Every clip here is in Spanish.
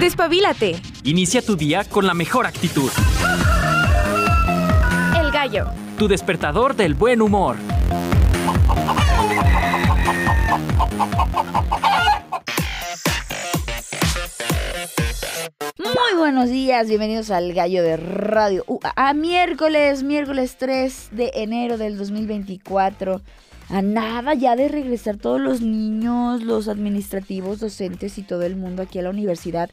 Despabilate. Inicia tu día con la mejor actitud. El gallo. Tu despertador del buen humor. Muy buenos días, bienvenidos al Gallo de Radio. Uh, a miércoles, miércoles 3 de enero del 2024. A nada ya de regresar todos los niños, los administrativos, docentes y todo el mundo aquí a la universidad.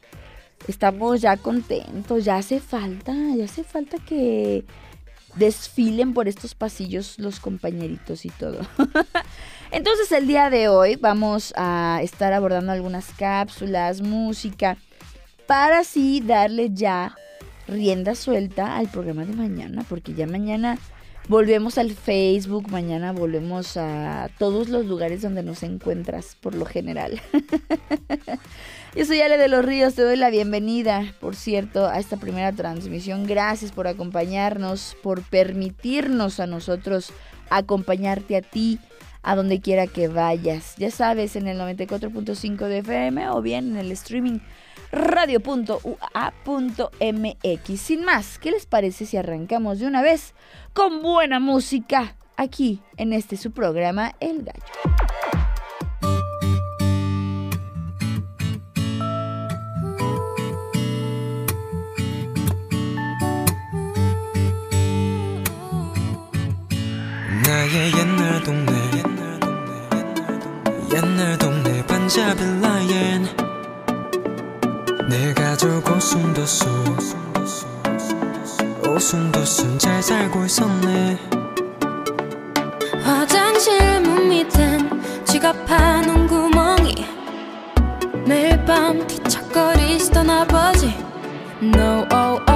Estamos ya contentos, ya hace falta, ya hace falta que desfilen por estos pasillos los compañeritos y todo. Entonces el día de hoy vamos a estar abordando algunas cápsulas, música, para así darle ya rienda suelta al programa de mañana, porque ya mañana volvemos al Facebook, mañana volvemos a todos los lugares donde nos encuentras por lo general. Yo soy Ale de los Ríos, te doy la bienvenida, por cierto, a esta primera transmisión. Gracias por acompañarnos, por permitirnos a nosotros acompañarte a ti, a donde quiera que vayas. Ya sabes, en el 94.5 de FM o bien en el streaming radio.ua.mx. Sin más, ¿qué les parece si arrancamos de una vez con buena música aquí en este su programa El Gallo? 나의 옛날 동네 옛날 동네 반자빌라엔 내 가 족 오순도순 오순도순 잘 살고 있었네. 화장실 문 밑엔 지갑하는 구멍이 매일 밤 뒤척거리시던 아버지. No oh oh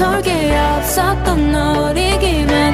설계 없었던 어리기만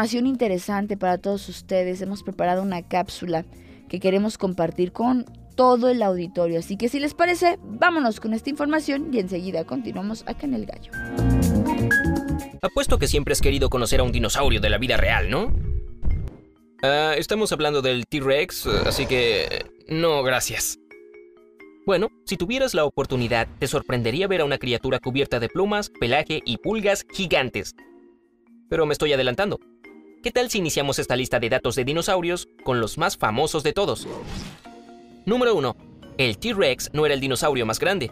información interesante para todos ustedes. Hemos preparado una cápsula que queremos compartir con todo el auditorio. Así que si les parece, vámonos con esta información y enseguida continuamos acá en el gallo. Apuesto que siempre has querido conocer a un dinosaurio de la vida real, ¿no? Ah, estamos hablando del T-Rex, así que... No, gracias. Bueno, si tuvieras la oportunidad, te sorprendería ver a una criatura cubierta de plumas, pelaje y pulgas gigantes. Pero me estoy adelantando. ¿Qué tal si iniciamos esta lista de datos de dinosaurios con los más famosos de todos? Número 1. El T-Rex no era el dinosaurio más grande.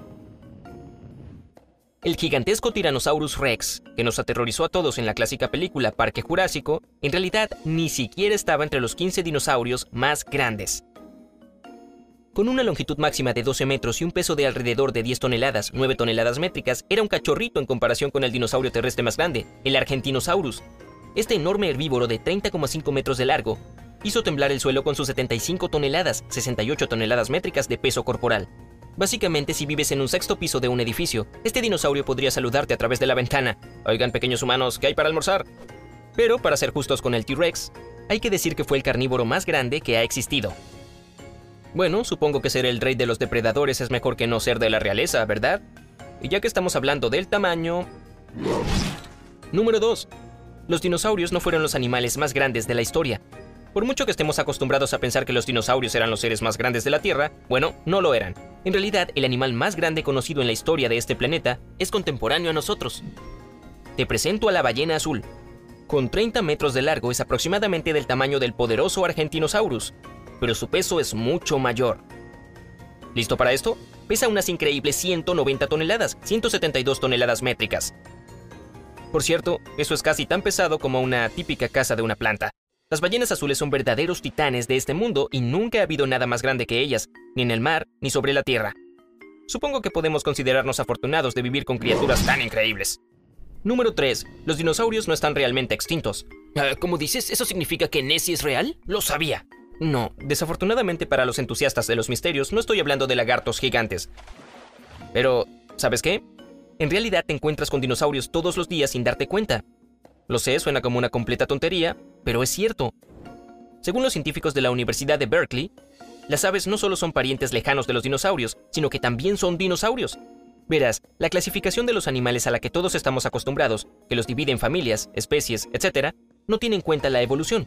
El gigantesco Tyrannosaurus Rex, que nos aterrorizó a todos en la clásica película Parque Jurásico, en realidad ni siquiera estaba entre los 15 dinosaurios más grandes. Con una longitud máxima de 12 metros y un peso de alrededor de 10 toneladas, 9 toneladas métricas, era un cachorrito en comparación con el dinosaurio terrestre más grande, el Argentinosaurus. Este enorme herbívoro de 30,5 metros de largo hizo temblar el suelo con sus 75 toneladas, 68 toneladas métricas de peso corporal. Básicamente, si vives en un sexto piso de un edificio, este dinosaurio podría saludarte a través de la ventana. Oigan, pequeños humanos, ¿qué hay para almorzar? Pero, para ser justos con el T-Rex, hay que decir que fue el carnívoro más grande que ha existido. Bueno, supongo que ser el rey de los depredadores es mejor que no ser de la realeza, ¿verdad? Y ya que estamos hablando del tamaño... Número 2. Los dinosaurios no fueron los animales más grandes de la historia. Por mucho que estemos acostumbrados a pensar que los dinosaurios eran los seres más grandes de la Tierra, bueno, no lo eran. En realidad, el animal más grande conocido en la historia de este planeta es contemporáneo a nosotros. Te presento a la ballena azul. Con 30 metros de largo es aproximadamente del tamaño del poderoso Argentinosaurus, pero su peso es mucho mayor. ¿Listo para esto? Pesa unas increíbles 190 toneladas, 172 toneladas métricas. Por cierto, eso es casi tan pesado como una típica casa de una planta. Las ballenas azules son verdaderos titanes de este mundo y nunca ha habido nada más grande que ellas, ni en el mar ni sobre la tierra. Supongo que podemos considerarnos afortunados de vivir con criaturas tan increíbles. Número 3. Los dinosaurios no están realmente extintos. Ah, ¿Cómo dices? ¿Eso significa que Nessie es real? Lo sabía. No, desafortunadamente para los entusiastas de los misterios no estoy hablando de lagartos gigantes. Pero, ¿sabes qué? En realidad te encuentras con dinosaurios todos los días sin darte cuenta. Lo sé, suena como una completa tontería, pero es cierto. Según los científicos de la Universidad de Berkeley, las aves no solo son parientes lejanos de los dinosaurios, sino que también son dinosaurios. Verás, la clasificación de los animales a la que todos estamos acostumbrados, que los divide en familias, especies, etc., no tiene en cuenta la evolución.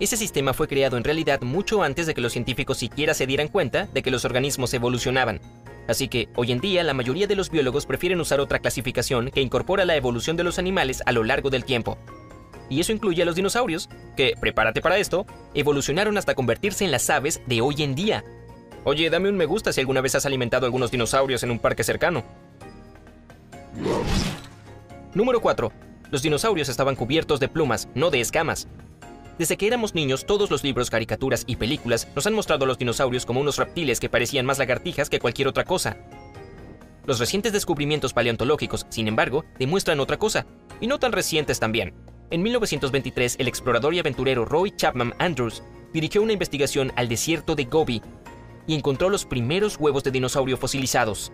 Ese sistema fue creado en realidad mucho antes de que los científicos siquiera se dieran cuenta de que los organismos evolucionaban. Así que, hoy en día, la mayoría de los biólogos prefieren usar otra clasificación que incorpora la evolución de los animales a lo largo del tiempo. Y eso incluye a los dinosaurios, que, prepárate para esto, evolucionaron hasta convertirse en las aves de hoy en día. Oye, dame un me gusta si alguna vez has alimentado algunos dinosaurios en un parque cercano. Número 4. Los dinosaurios estaban cubiertos de plumas, no de escamas. Desde que éramos niños, todos los libros, caricaturas y películas nos han mostrado a los dinosaurios como unos reptiles que parecían más lagartijas que cualquier otra cosa. Los recientes descubrimientos paleontológicos, sin embargo, demuestran otra cosa, y no tan recientes también. En 1923, el explorador y aventurero Roy Chapman Andrews dirigió una investigación al desierto de Gobi y encontró los primeros huevos de dinosaurio fosilizados.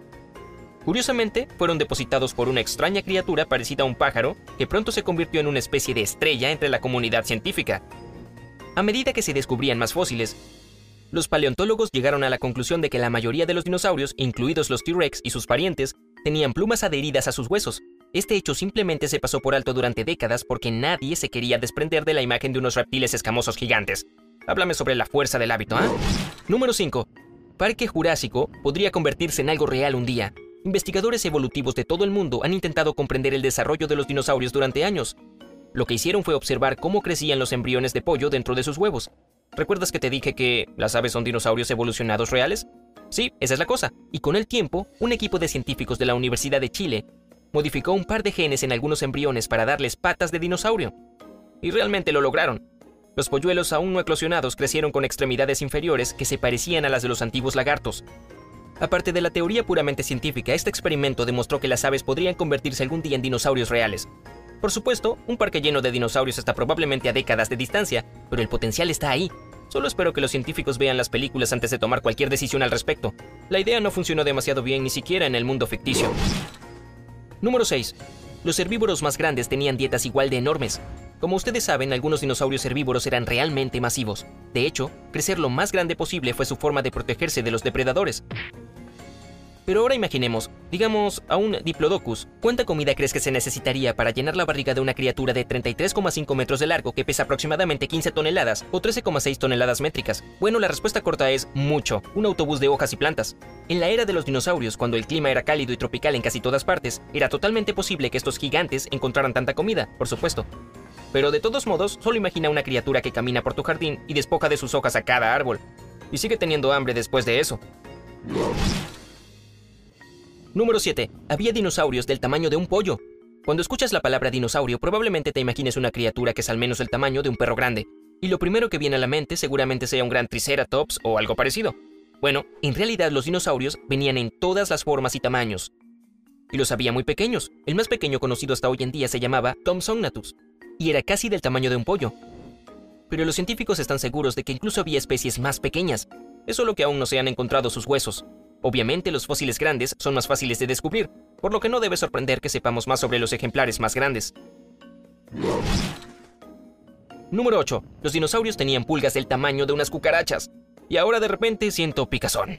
Curiosamente, fueron depositados por una extraña criatura parecida a un pájaro que pronto se convirtió en una especie de estrella entre la comunidad científica. A medida que se descubrían más fósiles, los paleontólogos llegaron a la conclusión de que la mayoría de los dinosaurios, incluidos los T-Rex y sus parientes, tenían plumas adheridas a sus huesos. Este hecho simplemente se pasó por alto durante décadas porque nadie se quería desprender de la imagen de unos reptiles escamosos gigantes. Háblame sobre la fuerza del hábito, ¿ah? Número 5. Parque Jurásico podría convertirse en algo real un día. Investigadores evolutivos de todo el mundo han intentado comprender el desarrollo de los dinosaurios durante años. Lo que hicieron fue observar cómo crecían los embriones de pollo dentro de sus huevos. ¿Recuerdas que te dije que las aves son dinosaurios evolucionados reales? Sí, esa es la cosa. Y con el tiempo, un equipo de científicos de la Universidad de Chile modificó un par de genes en algunos embriones para darles patas de dinosaurio. Y realmente lo lograron. Los polluelos aún no eclosionados crecieron con extremidades inferiores que se parecían a las de los antiguos lagartos. Aparte de la teoría puramente científica, este experimento demostró que las aves podrían convertirse algún día en dinosaurios reales. Por supuesto, un parque lleno de dinosaurios está probablemente a décadas de distancia, pero el potencial está ahí. Solo espero que los científicos vean las películas antes de tomar cualquier decisión al respecto. La idea no funcionó demasiado bien ni siquiera en el mundo ficticio. Número 6. Los herbívoros más grandes tenían dietas igual de enormes. Como ustedes saben, algunos dinosaurios herbívoros eran realmente masivos. De hecho, crecer lo más grande posible fue su forma de protegerse de los depredadores. Pero ahora imaginemos, digamos, a un Diplodocus. ¿Cuánta comida crees que se necesitaría para llenar la barriga de una criatura de 33,5 metros de largo que pesa aproximadamente 15 toneladas o 13,6 toneladas métricas? Bueno, la respuesta corta es mucho, un autobús de hojas y plantas. En la era de los dinosaurios, cuando el clima era cálido y tropical en casi todas partes, era totalmente posible que estos gigantes encontraran tanta comida, por supuesto. Pero de todos modos, solo imagina una criatura que camina por tu jardín y despoja de sus hojas a cada árbol. Y sigue teniendo hambre después de eso. Número 7. Había dinosaurios del tamaño de un pollo. Cuando escuchas la palabra dinosaurio, probablemente te imagines una criatura que es al menos el tamaño de un perro grande. Y lo primero que viene a la mente seguramente sea un gran triceratops o algo parecido. Bueno, en realidad los dinosaurios venían en todas las formas y tamaños. Y los había muy pequeños. El más pequeño conocido hasta hoy en día se llamaba Thomsognathus. Y era casi del tamaño de un pollo. Pero los científicos están seguros de que incluso había especies más pequeñas. Es solo que aún no se han encontrado sus huesos. Obviamente los fósiles grandes son más fáciles de descubrir, por lo que no debe sorprender que sepamos más sobre los ejemplares más grandes. Número 8. Los dinosaurios tenían pulgas del tamaño de unas cucarachas. Y ahora de repente siento picazón.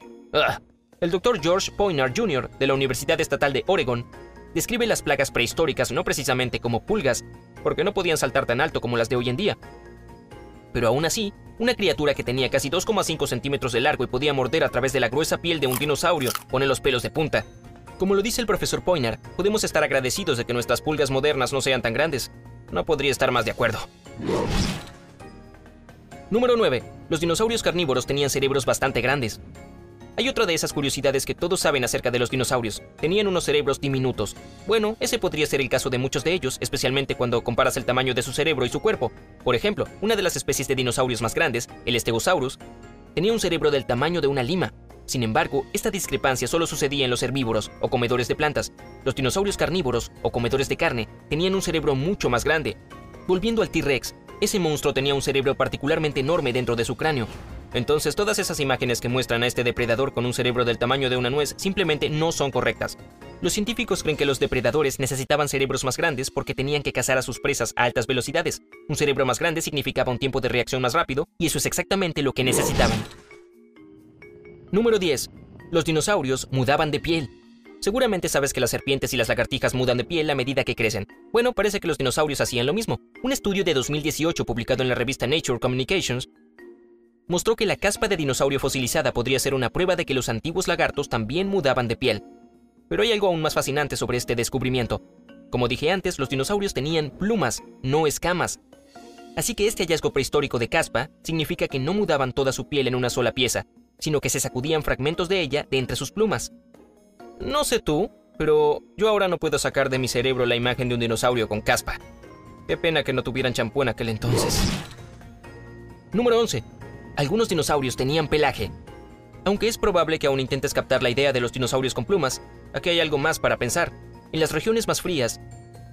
El doctor George Poinar Jr. de la Universidad Estatal de Oregon describe las plagas prehistóricas no precisamente como pulgas, porque no podían saltar tan alto como las de hoy en día. Pero aún así, una criatura que tenía casi 2,5 centímetros de largo y podía morder a través de la gruesa piel de un dinosaurio pone los pelos de punta. Como lo dice el profesor Poinar, podemos estar agradecidos de que nuestras pulgas modernas no sean tan grandes. No podría estar más de acuerdo. Número 9. Los dinosaurios carnívoros tenían cerebros bastante grandes. Hay otra de esas curiosidades que todos saben acerca de los dinosaurios. Tenían unos cerebros diminutos. Bueno, ese podría ser el caso de muchos de ellos, especialmente cuando comparas el tamaño de su cerebro y su cuerpo. Por ejemplo, una de las especies de dinosaurios más grandes, el Stegosaurus, tenía un cerebro del tamaño de una lima. Sin embargo, esta discrepancia solo sucedía en los herbívoros o comedores de plantas. Los dinosaurios carnívoros o comedores de carne tenían un cerebro mucho más grande. Volviendo al T-Rex, ese monstruo tenía un cerebro particularmente enorme dentro de su cráneo. Entonces todas esas imágenes que muestran a este depredador con un cerebro del tamaño de una nuez simplemente no son correctas. Los científicos creen que los depredadores necesitaban cerebros más grandes porque tenían que cazar a sus presas a altas velocidades. Un cerebro más grande significaba un tiempo de reacción más rápido y eso es exactamente lo que necesitaban. Número 10. Los dinosaurios mudaban de piel. Seguramente sabes que las serpientes y las lagartijas mudan de piel a medida que crecen. Bueno, parece que los dinosaurios hacían lo mismo. Un estudio de 2018 publicado en la revista Nature Communications mostró que la caspa de dinosaurio fosilizada podría ser una prueba de que los antiguos lagartos también mudaban de piel. Pero hay algo aún más fascinante sobre este descubrimiento. Como dije antes, los dinosaurios tenían plumas, no escamas. Así que este hallazgo prehistórico de caspa significa que no mudaban toda su piel en una sola pieza, sino que se sacudían fragmentos de ella de entre sus plumas. No sé tú, pero yo ahora no puedo sacar de mi cerebro la imagen de un dinosaurio con caspa. Qué pena que no tuvieran champú en aquel entonces. Número 11. Algunos dinosaurios tenían pelaje. Aunque es probable que aún intentes captar la idea de los dinosaurios con plumas, aquí hay algo más para pensar. En las regiones más frías,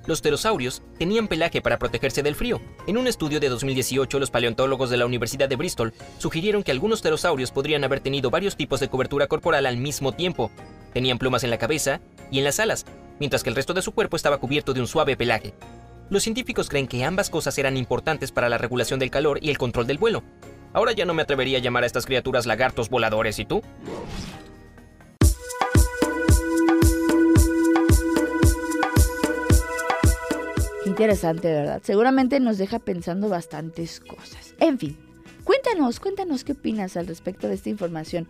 los pterosaurios tenían pelaje para protegerse del frío. En un estudio de 2018, los paleontólogos de la Universidad de Bristol sugirieron que algunos pterosaurios podrían haber tenido varios tipos de cobertura corporal al mismo tiempo. Tenían plumas en la cabeza y en las alas, mientras que el resto de su cuerpo estaba cubierto de un suave pelaje. Los científicos creen que ambas cosas eran importantes para la regulación del calor y el control del vuelo. Ahora ya no me atrevería a llamar a estas criaturas lagartos voladores, ¿y tú? Interesante, ¿verdad? Seguramente nos deja pensando bastantes cosas. En fin, cuéntanos, cuéntanos qué opinas al respecto de esta información.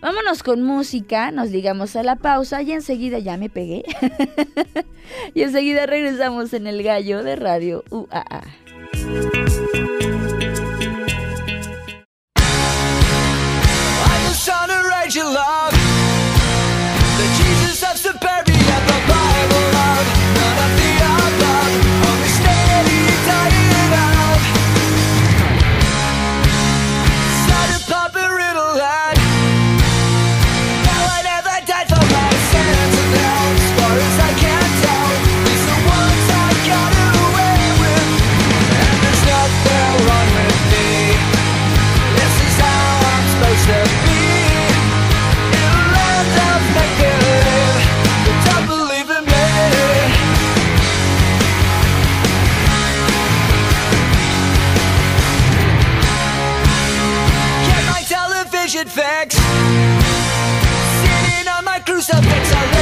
Vámonos con música, nos ligamos a la pausa y enseguida ya me pegué. y enseguida regresamos en el gallo de Radio UAA. you love suffix are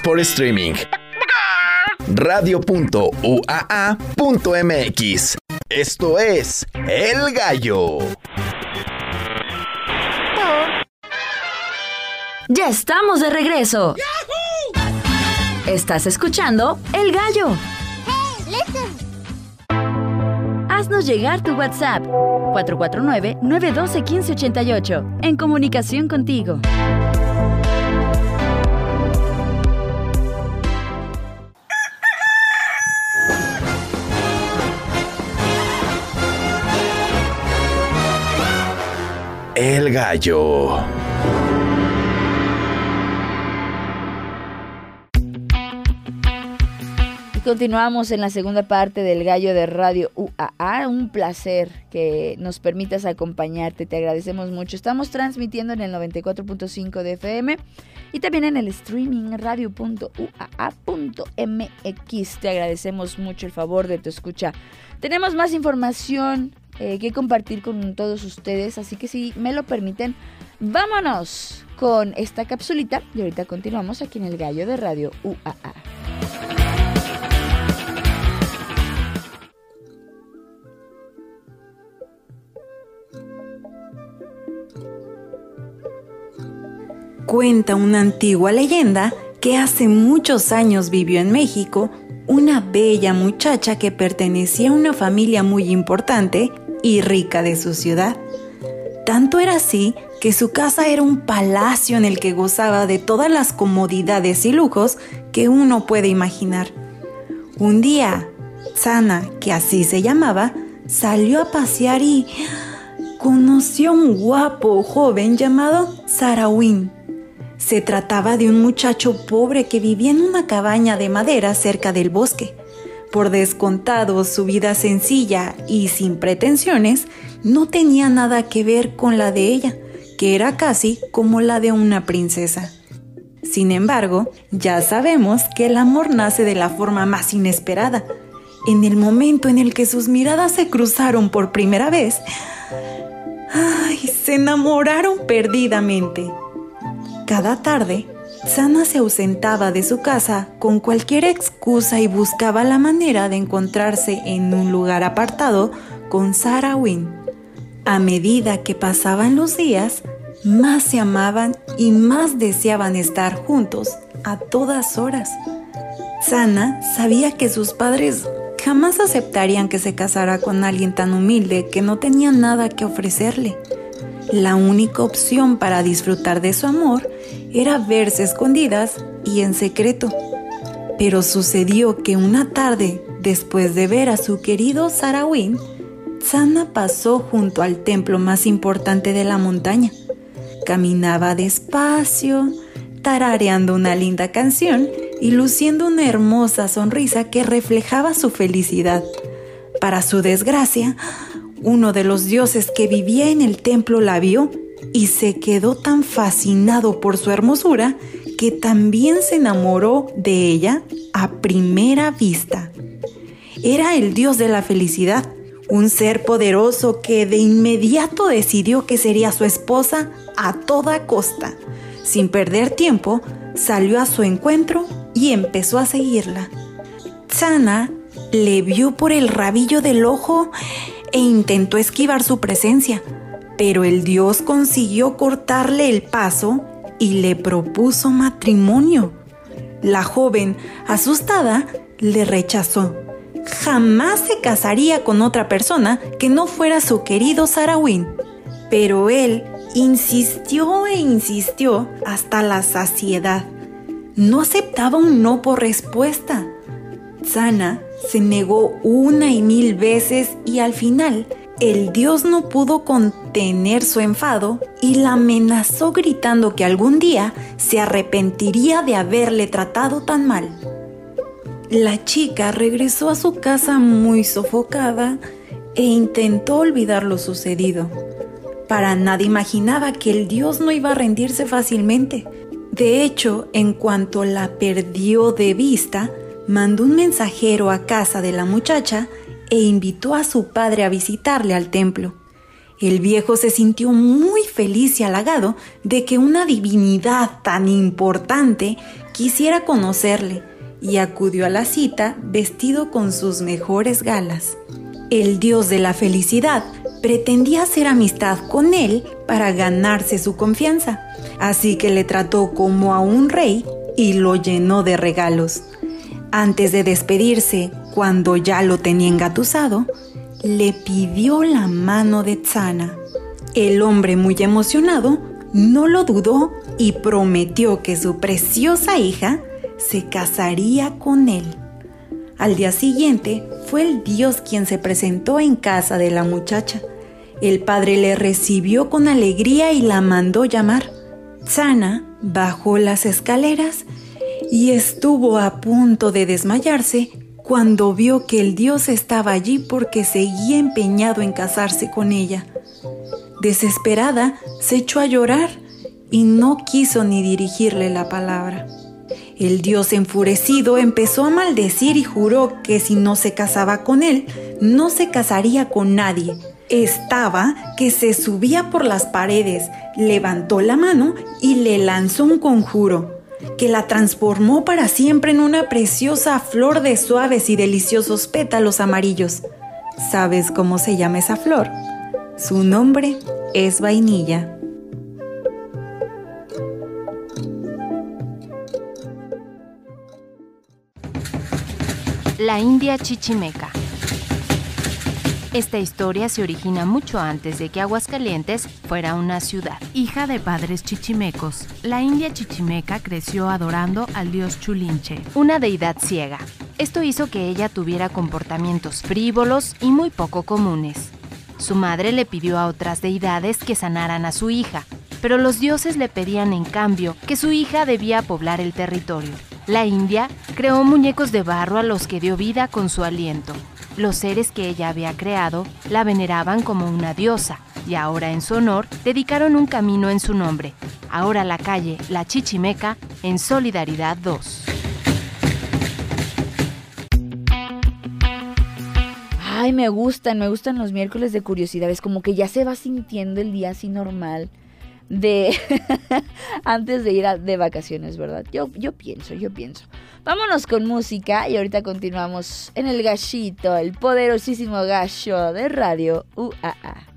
Por streaming. Radio.uaa.mx. Esto es El Gallo. Ya estamos de regreso. Estás escuchando El Gallo. Haznos llegar tu WhatsApp 449-912-1588 en comunicación contigo. El Gallo. Continuamos en la segunda parte del Gallo de Radio UAA. Un placer que nos permitas acompañarte. Te agradecemos mucho. Estamos transmitiendo en el 94.5 de FM y también en el streaming radio.uaa.mx. Te agradecemos mucho el favor de tu escucha. Tenemos más información eh, que compartir con todos ustedes, así que si me lo permiten, vámonos con esta capsulita y ahorita continuamos aquí en el Gallo de Radio UAA. Cuenta una antigua leyenda que hace muchos años vivió en México una bella muchacha que pertenecía a una familia muy importante y rica de su ciudad. Tanto era así que su casa era un palacio en el que gozaba de todas las comodidades y lujos que uno puede imaginar. Un día, Sana, que así se llamaba, salió a pasear y conoció a un guapo joven llamado Sarawin. Se trataba de un muchacho pobre que vivía en una cabaña de madera cerca del bosque. Por descontado, su vida sencilla y sin pretensiones no tenía nada que ver con la de ella, que era casi como la de una princesa. Sin embargo, ya sabemos que el amor nace de la forma más inesperada. En el momento en el que sus miradas se cruzaron por primera vez, ¡ay! se enamoraron perdidamente. Cada tarde, Sana se ausentaba de su casa con cualquier excusa y buscaba la manera de encontrarse en un lugar apartado con Sarah Wynne. A medida que pasaban los días, más se amaban y más deseaban estar juntos a todas horas. Sana sabía que sus padres jamás aceptarían que se casara con alguien tan humilde que no tenía nada que ofrecerle. La única opción para disfrutar de su amor era verse escondidas y en secreto. Pero sucedió que una tarde, después de ver a su querido Sarawin, Sana pasó junto al templo más importante de la montaña. Caminaba despacio, tarareando una linda canción y luciendo una hermosa sonrisa que reflejaba su felicidad. Para su desgracia, uno de los dioses que vivía en el templo la vio y se quedó tan fascinado por su hermosura que también se enamoró de ella a primera vista. Era el dios de la felicidad, un ser poderoso que de inmediato decidió que sería su esposa a toda costa. Sin perder tiempo, salió a su encuentro y empezó a seguirla. Sana le vio por el rabillo del ojo e intentó esquivar su presencia, pero el dios consiguió cortarle el paso y le propuso matrimonio. La joven, asustada, le rechazó. Jamás se casaría con otra persona que no fuera su querido Sarawin. Pero él insistió e insistió hasta la saciedad. No aceptaba un no por respuesta. Sana se negó una y mil veces y al final el dios no pudo contener su enfado y la amenazó gritando que algún día se arrepentiría de haberle tratado tan mal. La chica regresó a su casa muy sofocada e intentó olvidar lo sucedido. Para nada imaginaba que el dios no iba a rendirse fácilmente. De hecho, en cuanto la perdió de vista, mandó un mensajero a casa de la muchacha e invitó a su padre a visitarle al templo. El viejo se sintió muy feliz y halagado de que una divinidad tan importante quisiera conocerle y acudió a la cita vestido con sus mejores galas. El dios de la felicidad pretendía hacer amistad con él para ganarse su confianza, así que le trató como a un rey y lo llenó de regalos. Antes de despedirse, cuando ya lo tenía engatusado, le pidió la mano de Tsana. El hombre, muy emocionado, no lo dudó y prometió que su preciosa hija se casaría con él. Al día siguiente fue el dios quien se presentó en casa de la muchacha. El padre le recibió con alegría y la mandó llamar. Tsana bajó las escaleras y estuvo a punto de desmayarse cuando vio que el dios estaba allí porque seguía empeñado en casarse con ella. Desesperada, se echó a llorar y no quiso ni dirigirle la palabra. El dios enfurecido empezó a maldecir y juró que si no se casaba con él, no se casaría con nadie. Estaba que se subía por las paredes, levantó la mano y le lanzó un conjuro que la transformó para siempre en una preciosa flor de suaves y deliciosos pétalos amarillos. ¿Sabes cómo se llama esa flor? Su nombre es vainilla. La India Chichimeca. Esta historia se origina mucho antes de que Aguascalientes fuera una ciudad. Hija de padres chichimecos, la India Chichimeca creció adorando al dios Chulinche, una deidad ciega. Esto hizo que ella tuviera comportamientos frívolos y muy poco comunes. Su madre le pidió a otras deidades que sanaran a su hija, pero los dioses le pedían en cambio que su hija debía poblar el territorio. La India creó muñecos de barro a los que dio vida con su aliento. Los seres que ella había creado la veneraban como una diosa y ahora en su honor dedicaron un camino en su nombre. Ahora la calle La Chichimeca en Solidaridad 2. Ay, me gustan, me gustan los miércoles de curiosidades, como que ya se va sintiendo el día así normal de antes de ir a- de vacaciones, ¿verdad? Yo, yo pienso, yo pienso. Vámonos con música y ahorita continuamos en el gallito, el poderosísimo gallo de radio UAA.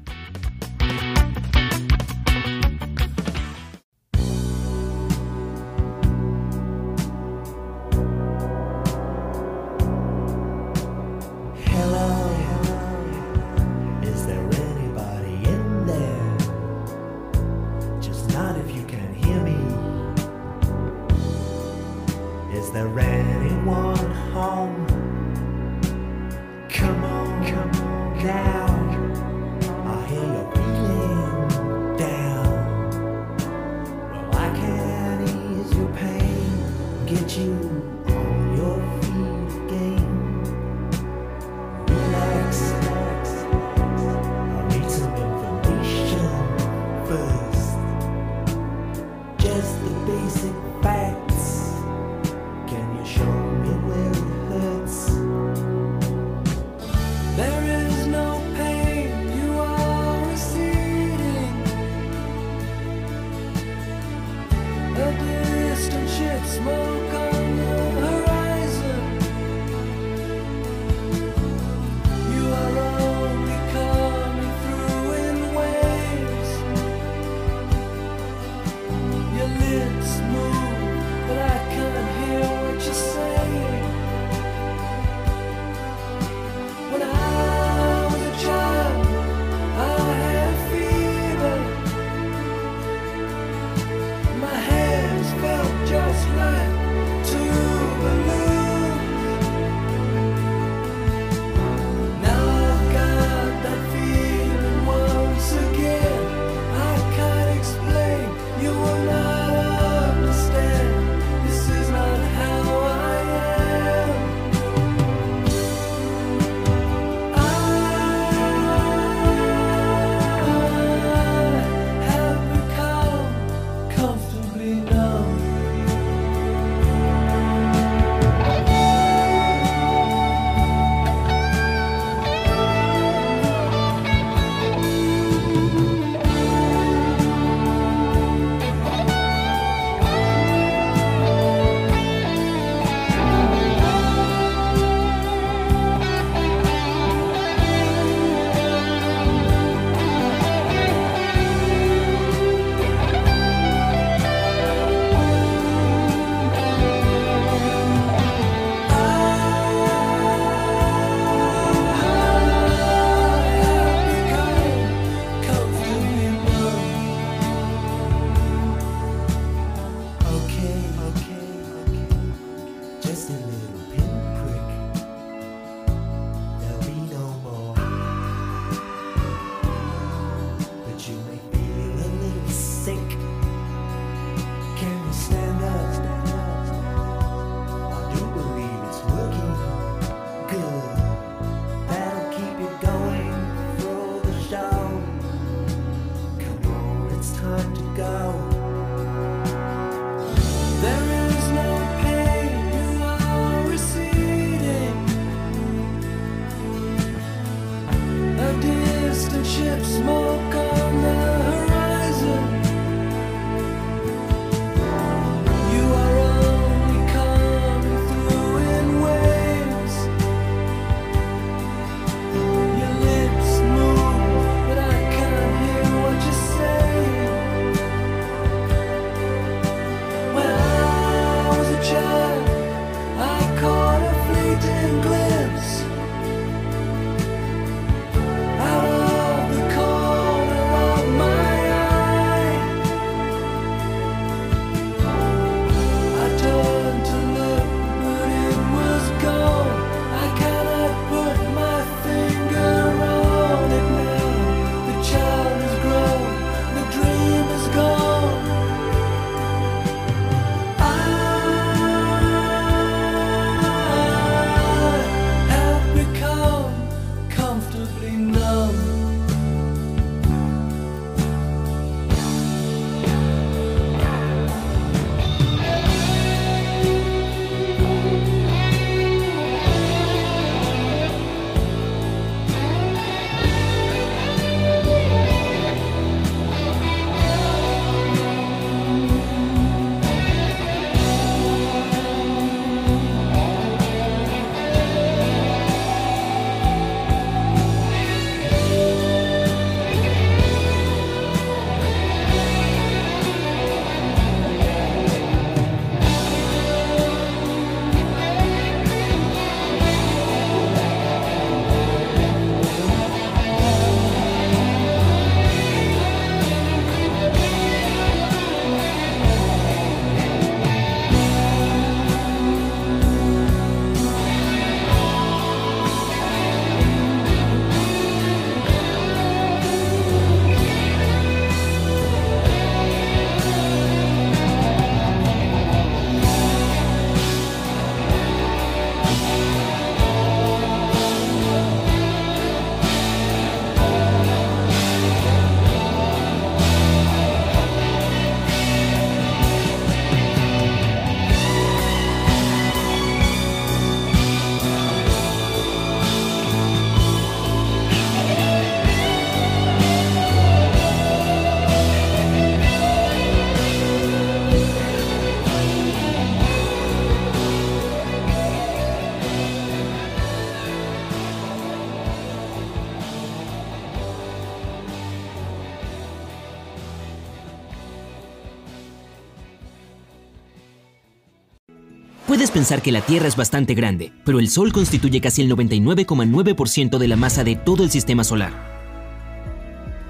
Puedes pensar que la Tierra es bastante grande, pero el Sol constituye casi el 99,9% de la masa de todo el sistema solar.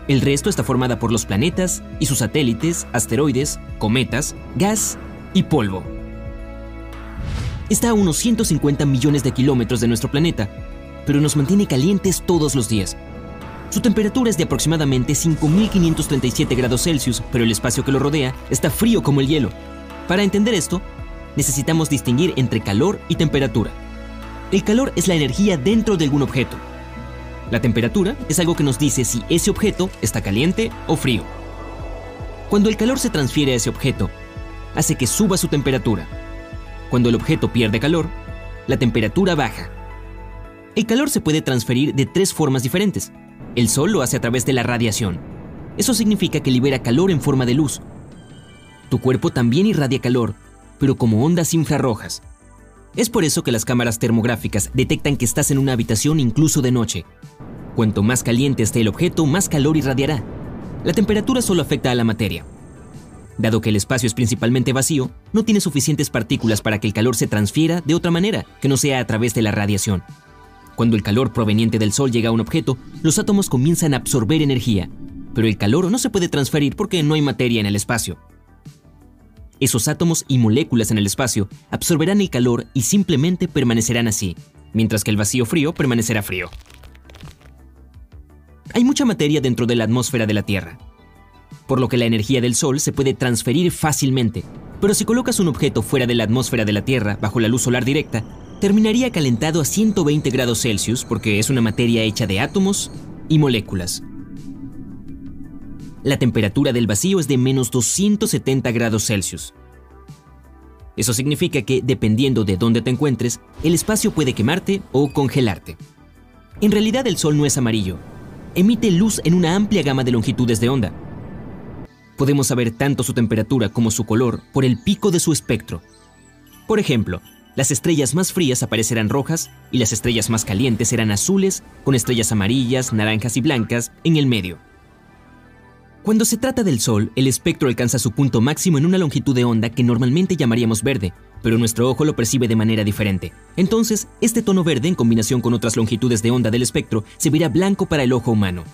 El resto está formada por los planetas y sus satélites, asteroides, cometas, gas y polvo. Está a unos 150 millones de kilómetros de nuestro planeta, pero nos mantiene calientes todos los días. Su temperatura es de aproximadamente 5.537 grados Celsius, pero el espacio que lo rodea está frío como el hielo. Para entender esto, necesitamos distinguir entre calor y temperatura. El calor es la energía dentro de algún objeto. La temperatura es algo que nos dice si ese objeto está caliente o frío. Cuando el calor se transfiere a ese objeto, hace que suba su temperatura. Cuando el objeto pierde calor, la temperatura baja. El calor se puede transferir de tres formas diferentes. El Sol lo hace a través de la radiación. Eso significa que libera calor en forma de luz. Tu cuerpo también irradia calor, pero como ondas infrarrojas. Es por eso que las cámaras termográficas detectan que estás en una habitación incluso de noche. Cuanto más caliente esté el objeto, más calor irradiará. La temperatura solo afecta a la materia. Dado que el espacio es principalmente vacío, no tiene suficientes partículas para que el calor se transfiera de otra manera, que no sea a través de la radiación. Cuando el calor proveniente del Sol llega a un objeto, los átomos comienzan a absorber energía, pero el calor no se puede transferir porque no hay materia en el espacio. Esos átomos y moléculas en el espacio absorberán el calor y simplemente permanecerán así, mientras que el vacío frío permanecerá frío. Hay mucha materia dentro de la atmósfera de la Tierra, por lo que la energía del Sol se puede transferir fácilmente, pero si colocas un objeto fuera de la atmósfera de la Tierra bajo la luz solar directa, terminaría calentado a 120 grados Celsius porque es una materia hecha de átomos y moléculas. La temperatura del vacío es de menos 270 grados Celsius. Eso significa que, dependiendo de dónde te encuentres, el espacio puede quemarte o congelarte. En realidad el Sol no es amarillo, emite luz en una amplia gama de longitudes de onda. Podemos saber tanto su temperatura como su color por el pico de su espectro. Por ejemplo, las estrellas más frías aparecerán rojas y las estrellas más calientes serán azules, con estrellas amarillas, naranjas y blancas en el medio. Cuando se trata del Sol, el espectro alcanza su punto máximo en una longitud de onda que normalmente llamaríamos verde, pero nuestro ojo lo percibe de manera diferente. Entonces, este tono verde, en combinación con otras longitudes de onda del espectro, se verá blanco para el ojo humano.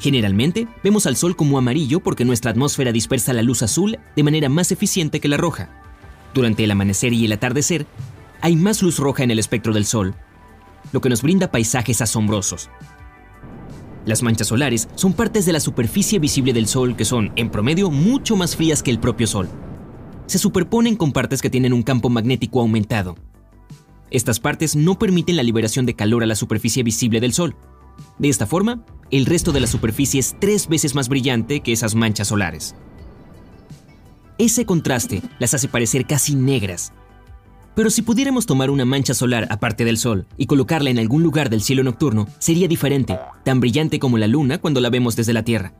Generalmente, vemos al Sol como amarillo porque nuestra atmósfera dispersa la luz azul de manera más eficiente que la roja. Durante el amanecer y el atardecer, hay más luz roja en el espectro del Sol, lo que nos brinda paisajes asombrosos. Las manchas solares son partes de la superficie visible del Sol que son, en promedio, mucho más frías que el propio Sol se superponen con partes que tienen un campo magnético aumentado. Estas partes no permiten la liberación de calor a la superficie visible del Sol. De esta forma, el resto de la superficie es tres veces más brillante que esas manchas solares. Ese contraste las hace parecer casi negras. Pero si pudiéramos tomar una mancha solar aparte del Sol y colocarla en algún lugar del cielo nocturno, sería diferente, tan brillante como la Luna cuando la vemos desde la Tierra.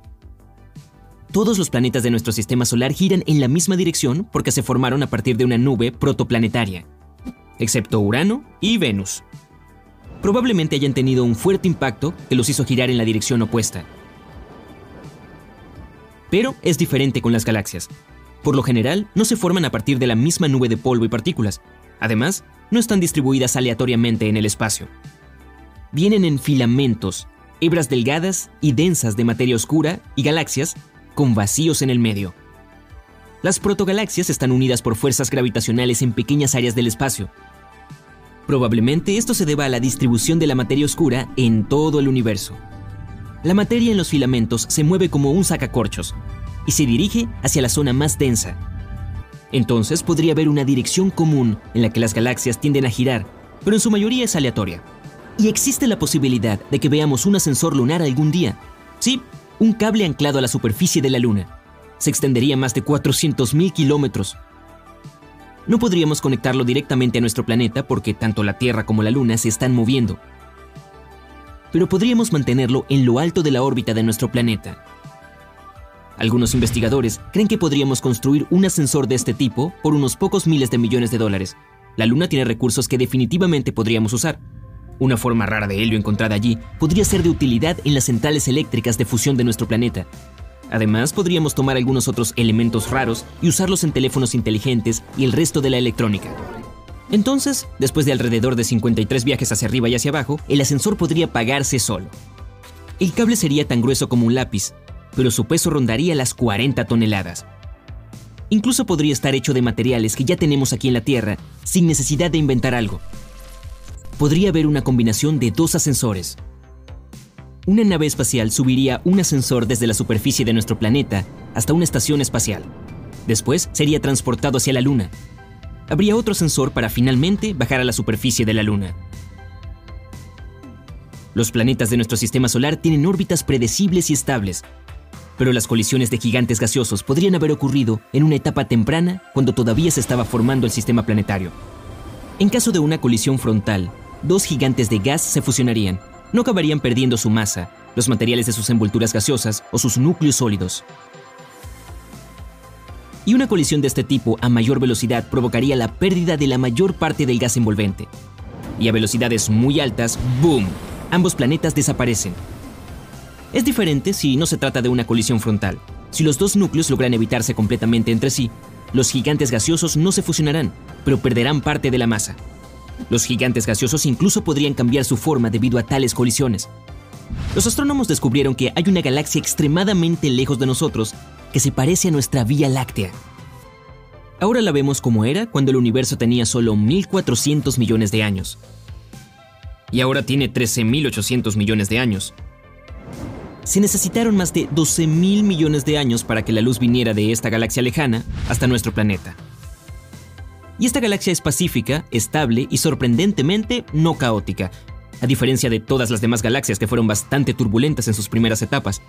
Todos los planetas de nuestro sistema solar giran en la misma dirección porque se formaron a partir de una nube protoplanetaria, excepto Urano y Venus. Probablemente hayan tenido un fuerte impacto que los hizo girar en la dirección opuesta. Pero es diferente con las galaxias. Por lo general, no se forman a partir de la misma nube de polvo y partículas. Además, no están distribuidas aleatoriamente en el espacio. Vienen en filamentos, hebras delgadas y densas de materia oscura y galaxias con vacíos en el medio. Las protogalaxias están unidas por fuerzas gravitacionales en pequeñas áreas del espacio. Probablemente esto se deba a la distribución de la materia oscura en todo el universo. La materia en los filamentos se mueve como un sacacorchos y se dirige hacia la zona más densa. Entonces podría haber una dirección común en la que las galaxias tienden a girar, pero en su mayoría es aleatoria. Y existe la posibilidad de que veamos un ascensor lunar algún día. Sí, un cable anclado a la superficie de la Luna. Se extendería más de 400.000 kilómetros. No podríamos conectarlo directamente a nuestro planeta porque tanto la Tierra como la Luna se están moviendo. Pero podríamos mantenerlo en lo alto de la órbita de nuestro planeta. Algunos investigadores creen que podríamos construir un ascensor de este tipo por unos pocos miles de millones de dólares. La Luna tiene recursos que definitivamente podríamos usar, una forma rara de helio encontrada allí podría ser de utilidad en las centrales eléctricas de fusión de nuestro planeta. Además, podríamos tomar algunos otros elementos raros y usarlos en teléfonos inteligentes y el resto de la electrónica. Entonces, después de alrededor de 53 viajes hacia arriba y hacia abajo, el ascensor podría apagarse solo. El cable sería tan grueso como un lápiz, pero su peso rondaría las 40 toneladas. Incluso podría estar hecho de materiales que ya tenemos aquí en la Tierra, sin necesidad de inventar algo. Podría haber una combinación de dos ascensores. Una nave espacial subiría un ascensor desde la superficie de nuestro planeta hasta una estación espacial. Después sería transportado hacia la Luna. Habría otro ascensor para finalmente bajar a la superficie de la Luna. Los planetas de nuestro sistema solar tienen órbitas predecibles y estables, pero las colisiones de gigantes gaseosos podrían haber ocurrido en una etapa temprana cuando todavía se estaba formando el sistema planetario. En caso de una colisión frontal, dos gigantes de gas se fusionarían. No acabarían perdiendo su masa, los materiales de sus envolturas gaseosas o sus núcleos sólidos. Y una colisión de este tipo a mayor velocidad provocaría la pérdida de la mayor parte del gas envolvente. Y a velocidades muy altas, ¡boom! Ambos planetas desaparecen. Es diferente si no se trata de una colisión frontal. Si los dos núcleos logran evitarse completamente entre sí, los gigantes gaseosos no se fusionarán, pero perderán parte de la masa. Los gigantes gaseosos incluso podrían cambiar su forma debido a tales colisiones. Los astrónomos descubrieron que hay una galaxia extremadamente lejos de nosotros que se parece a nuestra Vía Láctea. Ahora la vemos como era cuando el universo tenía solo 1.400 millones de años. Y ahora tiene 13.800 millones de años. Se necesitaron más de 12.000 millones de años para que la luz viniera de esta galaxia lejana hasta nuestro planeta. Y esta galaxia es pacífica, estable y sorprendentemente no caótica, a diferencia de todas las demás galaxias que fueron bastante turbulentas en sus primeras etapas.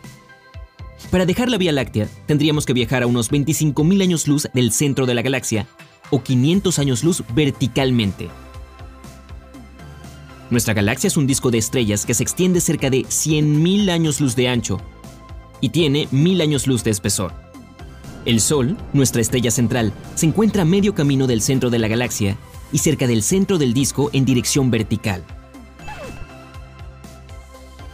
Para dejar la Vía Láctea, tendríamos que viajar a unos 25.000 años luz del centro de la galaxia, o 500 años luz verticalmente. Nuestra galaxia es un disco de estrellas que se extiende cerca de 100.000 años luz de ancho y tiene 1.000 años luz de espesor. El Sol, nuestra estrella central, se encuentra a medio camino del centro de la galaxia y cerca del centro del disco en dirección vertical.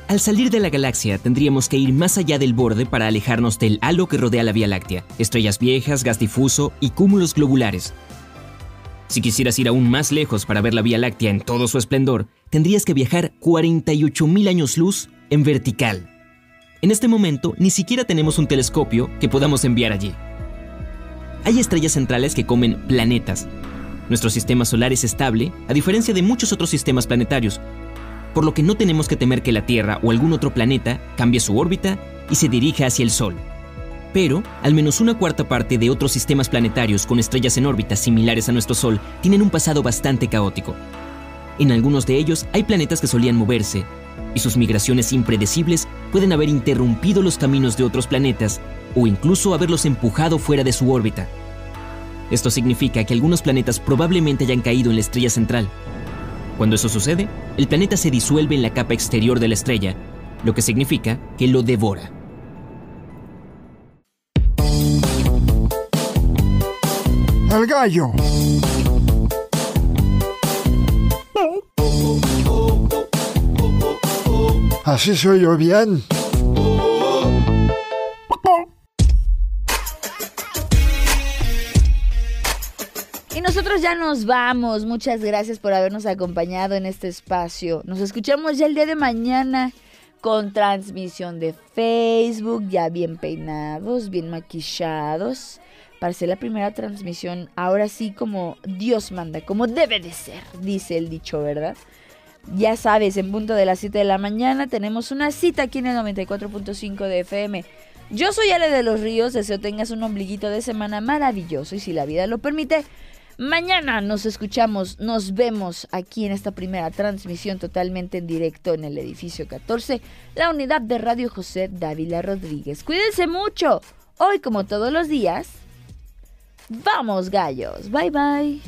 Al salir de la galaxia tendríamos que ir más allá del borde para alejarnos del halo que rodea la Vía Láctea, estrellas viejas, gas difuso y cúmulos globulares. Si quisieras ir aún más lejos para ver la Vía Láctea en todo su esplendor, tendrías que viajar 48.000 años luz en vertical. En este momento ni siquiera tenemos un telescopio que podamos enviar allí. Hay estrellas centrales que comen planetas. Nuestro sistema solar es estable, a diferencia de muchos otros sistemas planetarios, por lo que no tenemos que temer que la Tierra o algún otro planeta cambie su órbita y se dirija hacia el Sol. Pero, al menos una cuarta parte de otros sistemas planetarios con estrellas en órbitas similares a nuestro Sol tienen un pasado bastante caótico. En algunos de ellos hay planetas que solían moverse, y sus migraciones impredecibles pueden haber interrumpido los caminos de otros planetas o incluso haberlos empujado fuera de su órbita. Esto significa que algunos planetas probablemente hayan caído en la estrella central. Cuando eso sucede, el planeta se disuelve en la capa exterior de la estrella, lo que significa que lo devora. El gallo. Así soy yo bien. Y nosotros ya nos vamos. Muchas gracias por habernos acompañado en este espacio. Nos escuchamos ya el día de mañana con transmisión de Facebook, ya bien peinados, bien maquillados. Ser la primera transmisión, ahora sí como Dios manda, como debe de ser, dice el dicho, ¿verdad? Ya sabes, en punto de las 7 de la mañana tenemos una cita aquí en el 94.5 de FM. Yo soy Ale de los Ríos, deseo tengas un ombliguito de semana maravilloso y si la vida lo permite, mañana nos escuchamos, nos vemos aquí en esta primera transmisión totalmente en directo en el edificio 14, la unidad de Radio José Dávila Rodríguez. Cuídense mucho, hoy como todos los días, vamos gallos, bye bye.